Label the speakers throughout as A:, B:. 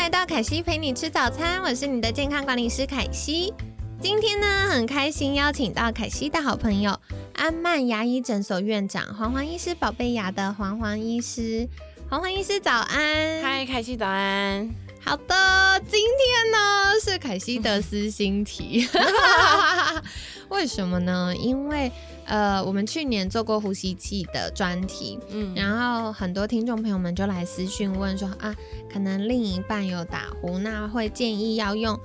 A: 来到凯西陪你吃早餐，我是你的健康管理师凯西。今天呢，很开心邀请到凯西的好朋友安曼牙医诊所院长黄黄医师，宝贝牙的黄黄医师，黄黄医师早安。
B: 嗨，凯西早安。
A: 好的，今天呢是凯西的私心题，为什么呢？因为呃，我们去年做过呼吸器的专题，嗯，然后很多听众朋友们就来私讯问说啊，可能另一半有打呼，那会建议要用。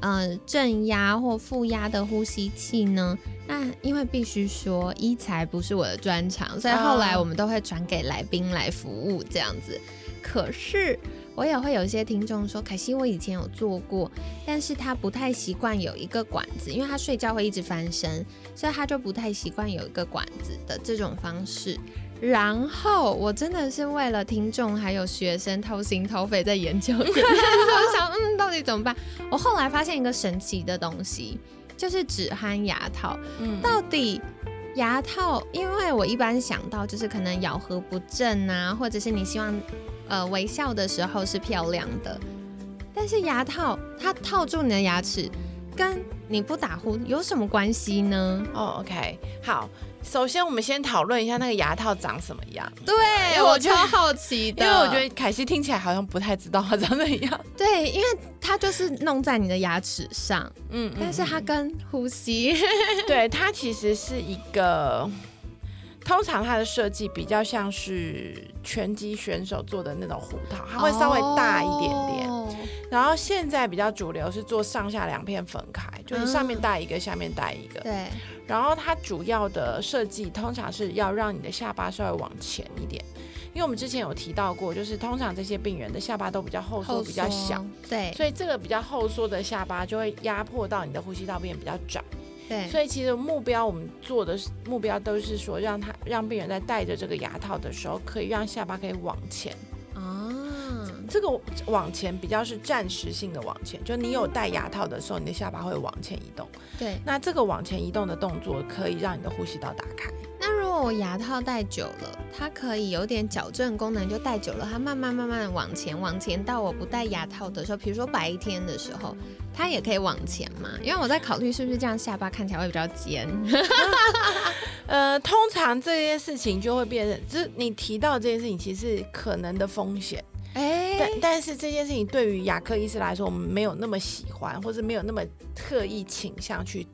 A: 呃，正压或负压的呼吸器呢？那因为必须说医材不是我的专长，所以后来我们都会转给来宾来服务这样子。可是我也会有一些听众说，可惜我以前有做过，但是他不太习惯有一个管子，因为他睡觉会一直翻身，所以他就不太习惯有一个管子的这种方式。然后我真的是为了听众还有学生掏心掏肺在研究，我想嗯，到底怎么办？我后来发现一个神奇的东西，就是止鼾牙套。嗯，到底牙套？因为我一般想到就是可能咬合不正啊，或者是你希望呃微笑的时候是漂亮的，但是牙套它套住你的牙齿，跟你不打呼有什么关系呢？
B: 哦，OK，好。首先，我们先讨论一下那个牙套长什么样。
A: 对，我超好奇 的，
B: 因为我觉得凯西听起来好像不太知道它长怎样。
A: 对，因为它就是弄在你的牙齿上，嗯，但是它跟呼吸，
B: 对，它其实是一个，通常它的设计比较像是拳击选手做的那种胡桃，它会稍微大一点点。然后现在比较主流是做上下两片分开，就是上面戴一个，下面戴一个。
A: 对。
B: 然后它主要的设计通常是要让你的下巴稍微往前一点，因为我们之前有提到过，就是通常这些病人的下巴都比较后缩，比较小。
A: 对。
B: 所以这个比较后缩的下巴就会压迫到你的呼吸道，变比较窄。
A: 对。
B: 所以其实目标我们做的目标都是说，让他让病人在戴着这个牙套的时候，可以让下巴可以往前。这个往前比较是暂时性的往前，就你有戴牙套的时候，你的下巴会往前移动。
A: 对，
B: 那这个往前移动的动作可以让你的呼吸道打开。
A: 如果我牙套戴久了，它可以有点矫正功能，就戴久了，它慢慢慢慢往前往前到我不戴牙套的时候，比如说白天的时候，它也可以往前嘛？因为我在考虑是不是这样下巴看起来会比较尖。
B: 呃，通常这件事情就会变成，就是你提到这件事情，其实可能的风险。哎，但但是这件事情对于牙科医师来说，我们没有那么喜欢，或者没有那么特意倾向去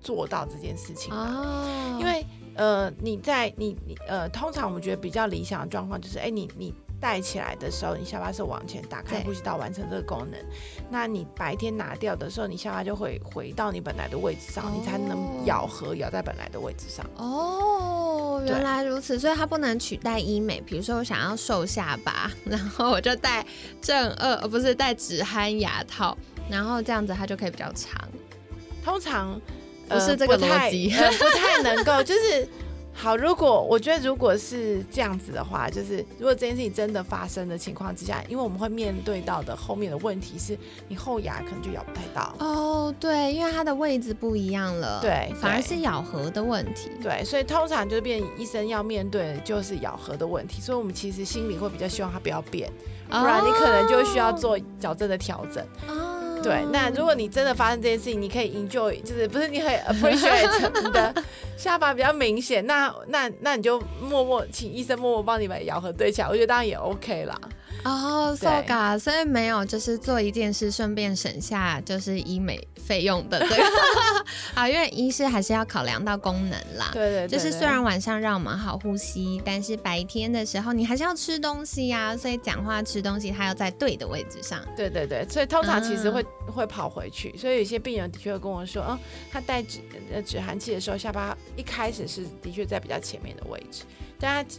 B: 做到这件事情哦。因为呃，你在你你呃，通常我们觉得比较理想的状况就是，哎，你你。戴起来的时候，你下巴是往前打开呼吸道，完成这个功能。那你白天拿掉的时候，你下巴就会回到你本来的位置上，你才能咬合咬在本来的位置上。
A: 哦，原来如此，所以它不能取代医美。比如说我想要瘦下巴，然后我就戴正二，呃不是戴止鼾牙套，然后这样子它就可以比较长。
B: 通常
A: 不是这个逻辑，
B: 不太能够，就是。好，如果我觉得如果是这样子的话，就是如果这件事情真的发生的情况之下，因为我们会面对到的后面的问题是，你后牙可能就咬不太到。
A: 哦，对，因为它的位置不一样了，
B: 对，
A: 反而是咬合的问题。
B: 对，所以通常就是变医生要面对的就是咬合的问题，所以我们其实心里会比较希望它不要变，不然你可能就需要做矫正的调整。对，那如果你真的发生这件事情，你可以 enjoy，就是不是你很 appreciate 你的下巴比较明显，那那那你就默默请医生默默帮你把咬合对起来，我觉得当然也 OK 啦。
A: 哦，so ga，所以没有就是做一件事，顺便省下就是医美费用的，对。啊，因为医师还是要考量到功能啦。
B: 对对。
A: 就是虽然晚上让我们好呼吸，但是白天的时候你还是要吃东西呀，所以讲话吃东西它要在对的位置上。
B: 对对对，所以通常其实会会跑回去，所以有些病人的确会跟我说，嗯，他戴止呃止鼾器的时候，下巴一开始是的确在比较前面的位置，但他。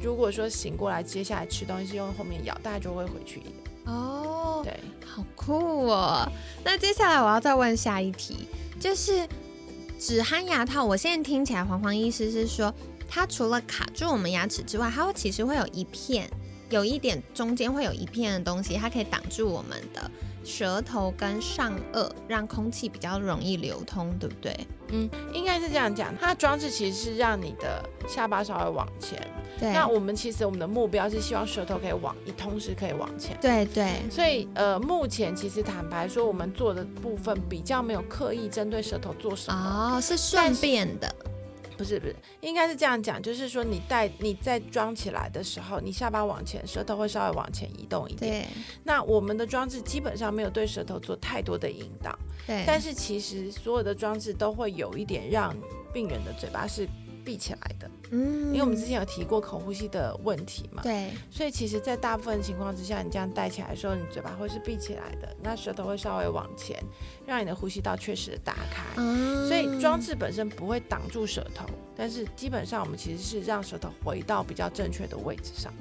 B: 如果说醒过来，接下来吃东西用后面咬，大家就会回去一点。
A: 哦，
B: 对，
A: 好酷哦。那接下来我要再问下一题，就是止鼾牙套。我现在听起来，黄黄医师是说，它除了卡住我们牙齿之外，它会其实会有一片，有一点中间会有一片的东西，它可以挡住我们的。舌头跟上颚，让空气比较容易流通，对不对？
B: 嗯，应该是这样讲。它的装置其实是让你的下巴稍微往前。
A: 对。
B: 那我们其实我们的目标是希望舌头可以往，一同时可以往前。
A: 对对。
B: 所以呃，目前其实坦白说，我们做的部分比较没有刻意针对舌头做什么。
A: 哦，是顺便的。
B: 不是不是，应该是这样讲，就是说你戴你在装起来的时候，你下巴往前，舌头会稍微往前移动一点。那我们的装置基本上没有对舌头做太多的引导。
A: 对。
B: 但是其实所有的装置都会有一点让病人的嘴巴是。闭起来的，嗯，因为我们之前有提过口呼吸的问题嘛，
A: 对，
B: 所以其实，在大部分情况之下，你这样戴起来的时候，你嘴巴会是闭起来的，那舌头会稍微往前，让你的呼吸道确实打开，所以装置本身不会挡住舌头，但是基本上我们其实是让舌头回到比较正确的位置上。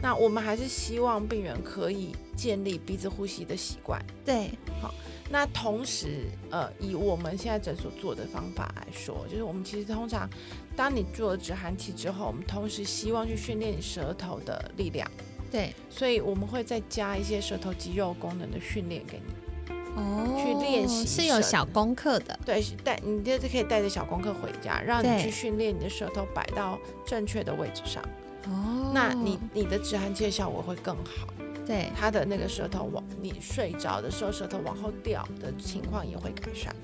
B: 那我们还是希望病人可以建立鼻子呼吸的习惯，
A: 对，
B: 好。那同时，呃，以我们现在诊所做的方法来说，就是我们其实通常，当你做了止鼾器之后，我们同时希望去训练舌头的力量。
A: 对，
B: 所以我们会再加一些舌头肌肉功能的训练给你，哦，去练习
A: 是有小功课的。
B: 对，带你就是可以带着小功课回家，让你去训练你的舌头摆到正确的位置上。哦，那你你的止鼾器的效果会更好。
A: 对，
B: 他的那个舌头往你睡着的时候，舌头往后掉的情况也会改善。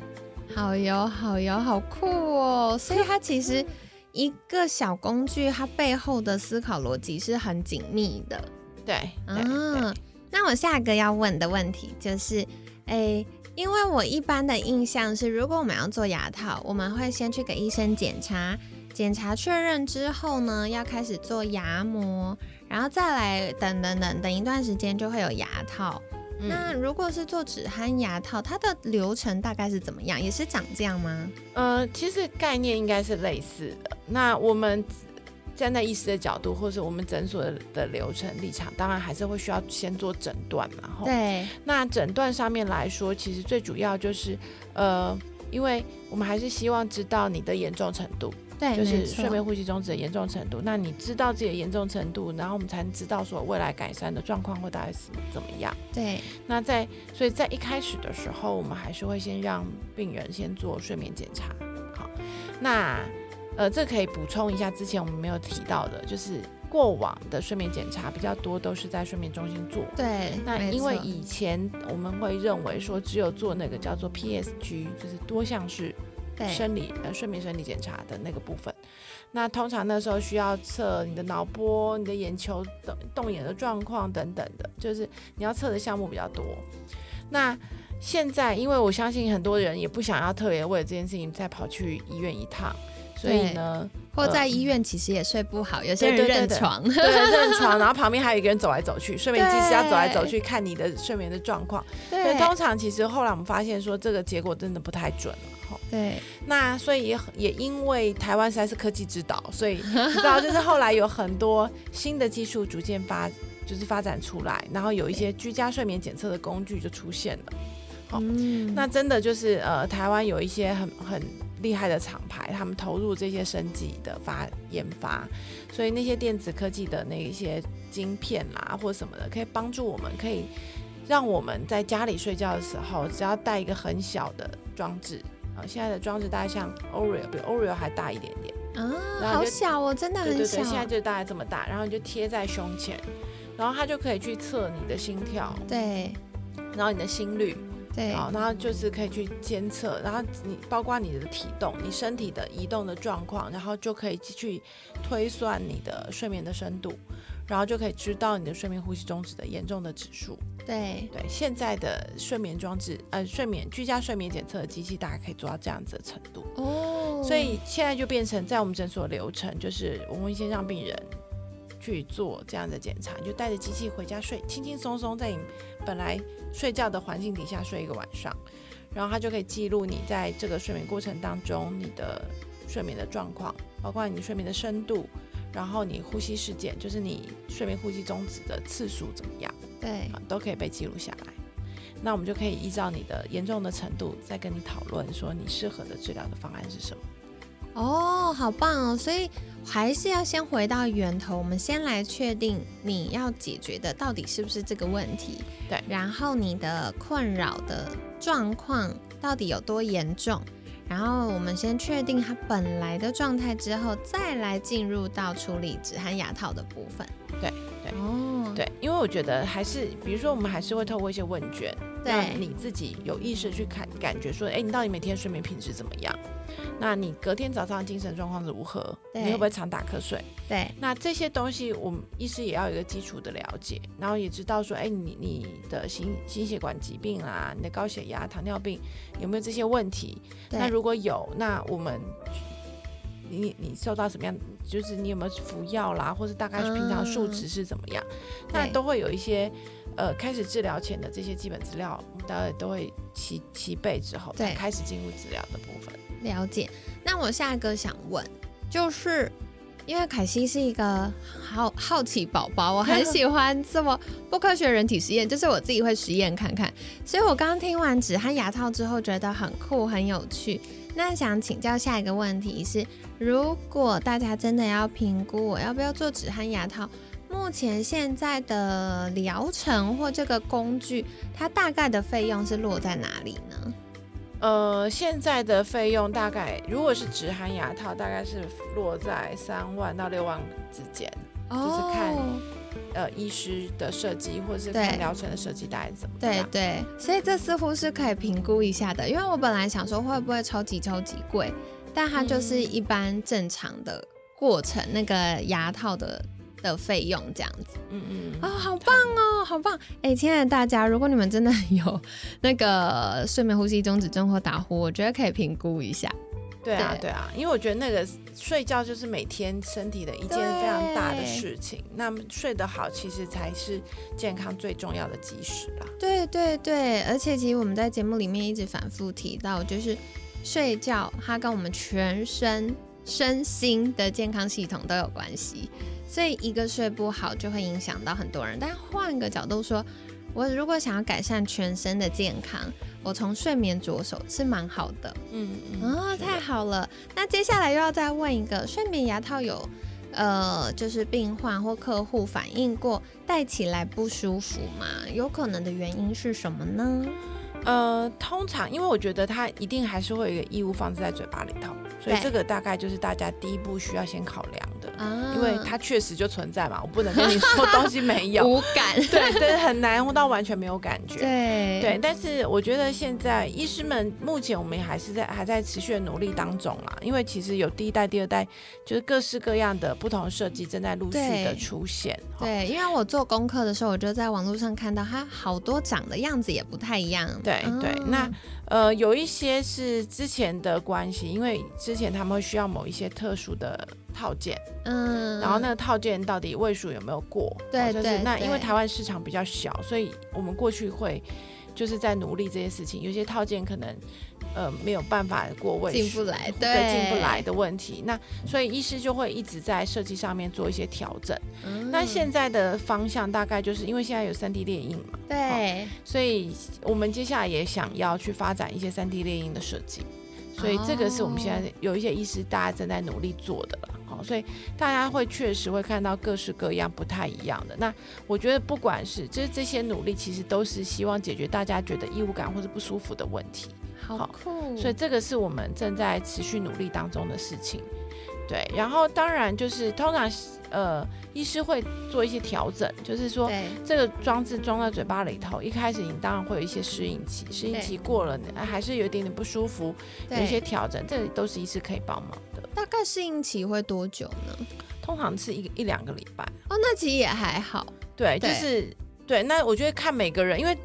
A: 好油，好油，好酷哦！所以 它其实一个小工具，它背后的思考逻辑是很紧密的。
B: 对，嗯。
A: 那我下一个要问的问题就是，哎，因为我一般的印象是，如果我们要做牙套，我们会先去给医生检查，检查确认之后呢，要开始做牙模。然后再来等等等等一段时间就会有牙套。那如果是做止鼾牙套，它的流程大概是怎么样？也是长这样吗？
B: 呃，其实概念应该是类似的。那我们站在医师的角度，或是我们诊所的流程立场，当然还是会需要先做诊断嘛。
A: 对。
B: 那诊断上面来说，其实最主要就是呃，因为我们还是希望知道你的严重程度。就是睡眠呼吸中止的严重程度，那你知道自己的严重程度，然后我们才能知道说未来改善的状况会大概是怎么样。
A: 对，
B: 那在所以在一开始的时候，我们还是会先让病人先做睡眠检查。好，那呃，这可以补充一下，之前我们没有提到的，就是过往的睡眠检查比较多都是在睡眠中心做。
A: 对，
B: 那因为以前我们会认为说只有做那个叫做 PSG，就是多项式。生理呃睡眠生理检查的那个部分，那通常那时候需要测你的脑波、你的眼球动动眼的状况等等的，就是你要测的项目比较多。那现在因为我相信很多人也不想要特别为了这件事情再跑去医院一趟，所以呢，
A: 或在医院其实也睡不好，有些人认床，
B: 对认床，然后旁边还有一个人走来走去，睡眠技师要走来走去看你的睡眠的状况。
A: 对，
B: 通常其实后来我们发现说这个结果真的不太准了。
A: 对，
B: 那所以也也因为台湾实在是科技之岛，所以你知道，就是后来有很多新的技术逐渐发，就是发展出来，然后有一些居家睡眠检测的工具就出现了。好，那真的就是呃，台湾有一些很很厉害的厂牌，他们投入这些升级的发研发，所以那些电子科技的那一些晶片啦或什么的，可以帮助我们，可以让我们在家里睡觉的时候，只要带一个很小的装置。啊，现在的装置大概像 Oreo，比 Oreo 还大一点点
A: 啊，好小哦，真的很
B: 小。对对对，现在就大概这么大，然后你就贴在胸前，然后它就可以去测你的心跳，
A: 对，
B: 然后你的心率，
A: 对，
B: 好，然后就是可以去监测，然后你包括你的体动，你身体的移动的状况，然后就可以去推算你的睡眠的深度。然后就可以知道你的睡眠呼吸中止的严重的指数。
A: 对
B: 对，现在的睡眠装置，呃，睡眠居家睡眠检测的机器，大概可以做到这样子的程度。哦。所以现在就变成在我们诊所流程，就是我们会先让病人去做这样的检查，就带着机器回家睡，轻轻松松在你本来睡觉的环境底下睡一个晚上，然后它就可以记录你在这个睡眠过程当中你的睡眠的状况，包括你睡眠的深度。然后你呼吸事件，就是你睡眠呼吸终止的次数怎么样？
A: 对，
B: 都可以被记录下来。那我们就可以依照你的严重的程度，再跟你讨论说你适合的治疗的方案是什么。
A: 哦，好棒哦！所以还是要先回到源头，我们先来确定你要解决的到底是不是这个问题。
B: 对，
A: 然后你的困扰的状况到底有多严重？然后我们先确定它本来的状态之后，再来进入到处理止鼾牙套的部分。
B: 对对哦，对，因为我觉得还是，比如说我们还是会透过一些问卷，让你自己有意识去看，感觉说，哎，你到底每天睡眠品质怎么样？那你隔天早上精神状况如何？你会不会常打瞌睡？
A: 对，
B: 那这些东西我们医师也要有一个基础的了解，然后也知道说，哎，你你的心心血管疾病啊，你的高血压、糖尿病有没有这些问题？那如果有，那我们你你受到什么样？就是你有没有服药啦，或者大概平常数值是怎么样？那都会有一些呃，开始治疗前的这些基本资料，我们大家都会齐齐备之后，才开始进入治疗的部分。
A: 了解，那我下一个想问，就是因为凯西是一个好好奇宝宝，我 很喜欢这么不科学人体实验，就是我自己会实验看看。所以我刚刚听完止鼾牙套之后，觉得很酷很有趣。那想请教下一个问题是，如果大家真的要评估我要不要做止鼾牙套，目前现在的疗程或这个工具，它大概的费用是落在哪里呢？
B: 呃，现在的费用大概，如果是只含牙套，大概是落在三万到六万之间，就是看呃医师的设计或者是看疗程的设计大概怎么
A: 样。对对，所以这似乎是可以评估一下的，因为我本来想说会不会超级超级贵，但它就是一般正常的过程，那个牙套的。的费用这样子，嗯嗯啊，好棒哦，好棒！哎，亲爱的大家，如果你们真的有那个睡眠呼吸中止症或打呼，我觉得可以评估一下。
B: 对啊，对啊，因为我觉得那个睡觉就是每天身体的一件非常大的事情，那么睡得好其实才是健康最重要的基石吧。
A: 对对对，而且其实我们在节目里面一直反复提到，就是睡觉它跟我们全身身心的健康系统都有关系。所以一个睡不好就会影响到很多人，但换个角度说，我如果想要改善全身的健康，我从睡眠着手是蛮好的。嗯嗯啊，太好了。那接下来又要再问一个，睡眠牙套有呃，就是病患或客户反映过戴起来不舒服吗？有可能的原因是什么呢？
B: 呃，通常因为我觉得它一定还是会有一个异物放置在嘴巴里头，所以这个大概就是大家第一步需要先考量。因为它确实就存在嘛，我不能跟你说 东西没有
A: 无感，
B: 对对，很难到完全没有感觉。
A: 对
B: 对，但是我觉得现在医师们目前我们还是在还在持续的努力当中啦，因为其实有第一代、第二代，就是各式各样的不同设计正在陆续的出现。
A: 对，因为我做功课的时候，我就在网络上看到它好多长的样子也不太一样。
B: 对对，那呃有一些是之前的关系，因为之前他们会需要某一些特殊的。套件，嗯，然后那个套件到底位数有没有过？
A: 对就是，
B: 那因为台湾市场比较小，所以我们过去会就是在努力这些事情。有些套件可能呃没有办法过位，
A: 进不来，
B: 对，进不来的问题。那所以医师就会一直在设计上面做一些调整。那现在的方向大概就是因为现在有三 D 列印嘛，
A: 对，
B: 所以我们接下来也想要去发展一些三 D 列印的设计。所以这个是我们现在有一些医师大家正在努力做的了。所以大家会确实会看到各式各样不太一样的。那我觉得不管是就是这些努力，其实都是希望解决大家觉得异物感或者不舒服的问题。
A: 好酷！
B: 所以这个是我们正在持续努力当中的事情。对，然后当然就是通常呃，医师会做一些调整，就是说这个装置装在嘴巴里头，一开始你当然会有一些适应期，适应期过了还是有一点点不舒服，有一些调整，这都是医师可以帮忙。
A: 大概适应期会多久呢？
B: 通常是一一两个礼拜
A: 哦，那其实也还好。
B: 对，就是对。那我觉得看每个人，因为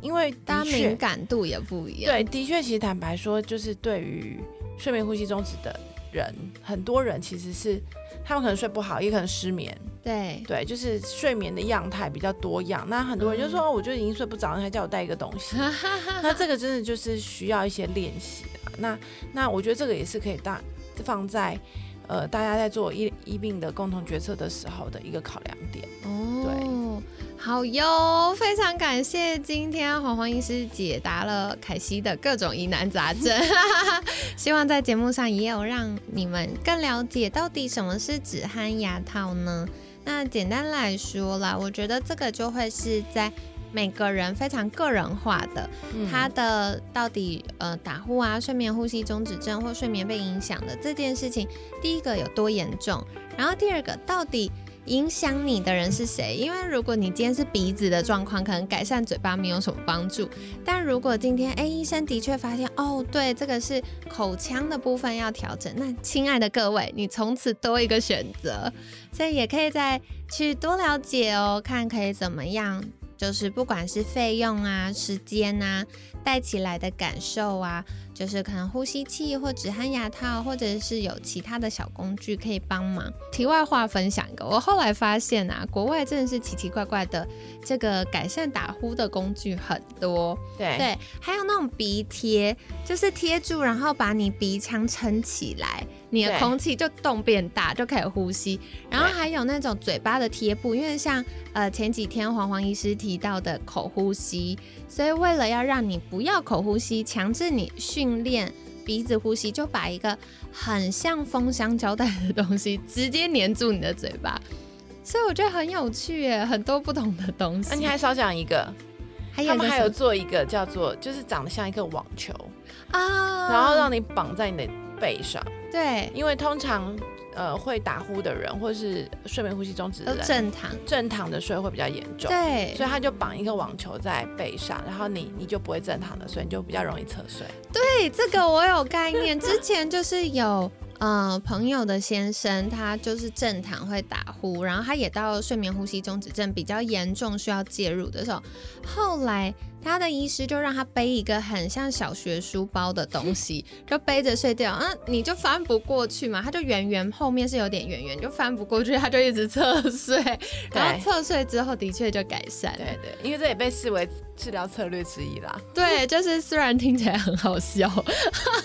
B: 因为
A: 大家敏感度也不一样。
B: 对，的确，其实坦白说，就是对于睡眠呼吸中止的人，很多人其实是他们可能睡不好，也可能失眠。
A: 对
B: 对，就是睡眠的样态比较多样。那很多人就说，我就已经睡不着，你还叫我带一个东西。那这个真的就是需要一些练习的。那那我觉得这个也是可以大。放在呃大家在做医医病的共同决策的时候的一个考量点。哦，对
A: 好哟，非常感谢今天黄黄医师解答了凯西的各种疑难杂症，希望在节目上也有让你们更了解到底什么是止鼾牙套呢？那简单来说啦，我觉得这个就会是在每个人非常个人化的，他的到底呃打呼啊、睡眠呼吸中止症或睡眠被影响的这件事情，第一个有多严重，然后第二个到底。影响你的人是谁？因为如果你今天是鼻子的状况，可能改善嘴巴没有什么帮助。但如果今天，哎，医生的确发现，哦，对，这个是口腔的部分要调整。那亲爱的各位，你从此多一个选择，所以也可以再去多了解哦，看可以怎么样，就是不管是费用啊、时间啊、戴起来的感受啊。就是可能呼吸器或止鼾牙套，或者是有其他的小工具可以帮忙。题外话分享一个，我后来发现啊，国外真的是奇奇怪怪的这个改善打呼的工具很多。
B: 对
A: 对，还有那种鼻贴，就是贴住，然后把你鼻腔撑起来。你的空气就洞变大，就可以呼吸。然后还有那种嘴巴的贴布，因为像呃前几天黄黄医师提到的口呼吸，所以为了要让你不要口呼吸，强制你训练鼻子呼吸，就把一个很像封箱胶带的东西直接粘住你的嘴巴。所以我觉得很有趣耶，很多不同的东西。
B: 那你还少讲一个，他们还有做一个叫做，就是长得像一个网球啊，然后让你绑在你的背上。
A: 对，
B: 因为通常呃会打呼的人，或是睡眠呼吸中止的人，
A: 正躺
B: 正躺的睡会比较严重。
A: 对，
B: 所以他就绑一个网球在背上，然后你你就不会正躺的睡，你就比较容易侧睡。
A: 对，这个我有概念，之前就是有。呃，朋友的先生，他就是正躺会打呼，然后他也到睡眠呼吸中止症比较严重需要介入的时候，后来他的医师就让他背一个很像小学书包的东西，就背着睡觉，啊，你就翻不过去嘛，他就圆圆后面是有点圆圆，就翻不过去，他就一直侧睡，然后侧睡之后的确就改善。
B: 对对，因为这也被视为治疗策略之一啦。
A: 对，就是虽然听起来很好笑，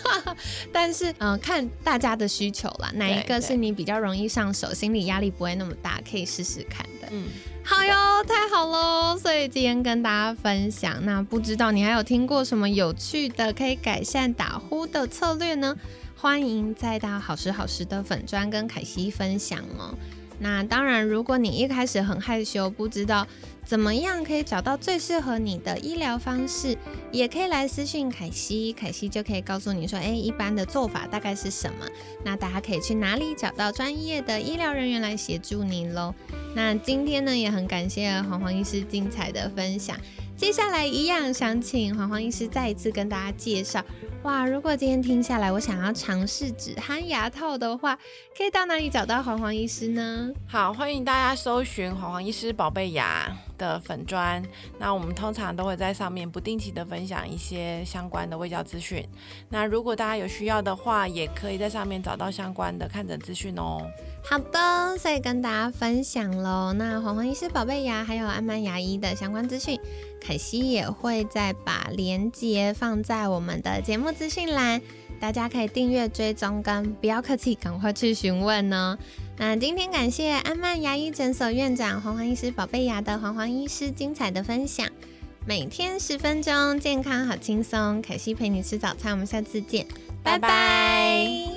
A: 但是嗯，看大家的。需求啦，哪一个是你比较容易上手，心理压力不会那么大，可以试试看的。嗯，好哟，太好喽！所以今天跟大家分享，那不知道你还有听过什么有趣的可以改善打呼的策略呢？欢迎再到好时好时的粉砖跟凯西分享哦。那当然，如果你一开始很害羞，不知道。怎么样可以找到最适合你的医疗方式？也可以来私信凯西，凯西就可以告诉你说，哎，一般的做法大概是什么？那大家可以去哪里找到专业的医疗人员来协助你喽？那今天呢，也很感谢黄黄医师精彩的分享。接下来一样想请黄黄医师再一次跟大家介绍。哇，如果今天听下来，我想要尝试止鼾牙套的话，可以到哪里找到黄黄医师呢？
B: 好，欢迎大家搜寻黄黄医师宝贝牙的粉砖。那我们通常都会在上面不定期的分享一些相关的卫教资讯。那如果大家有需要的话，也可以在上面找到相关的看诊资讯哦。
A: 好的，所以跟大家分享喽。那黄黄医师宝贝牙还有安曼牙医的相关资讯，凯西也会再把链接放在我们的节目资讯栏，大家可以订阅追踪，跟不要客气，赶快去询问呢。那今天感谢安曼牙医诊所院长黄黄医师宝贝牙的黄黄医师精彩的分享，每天十分钟，健康好轻松。凯西陪你吃早餐，我们下次见，拜拜。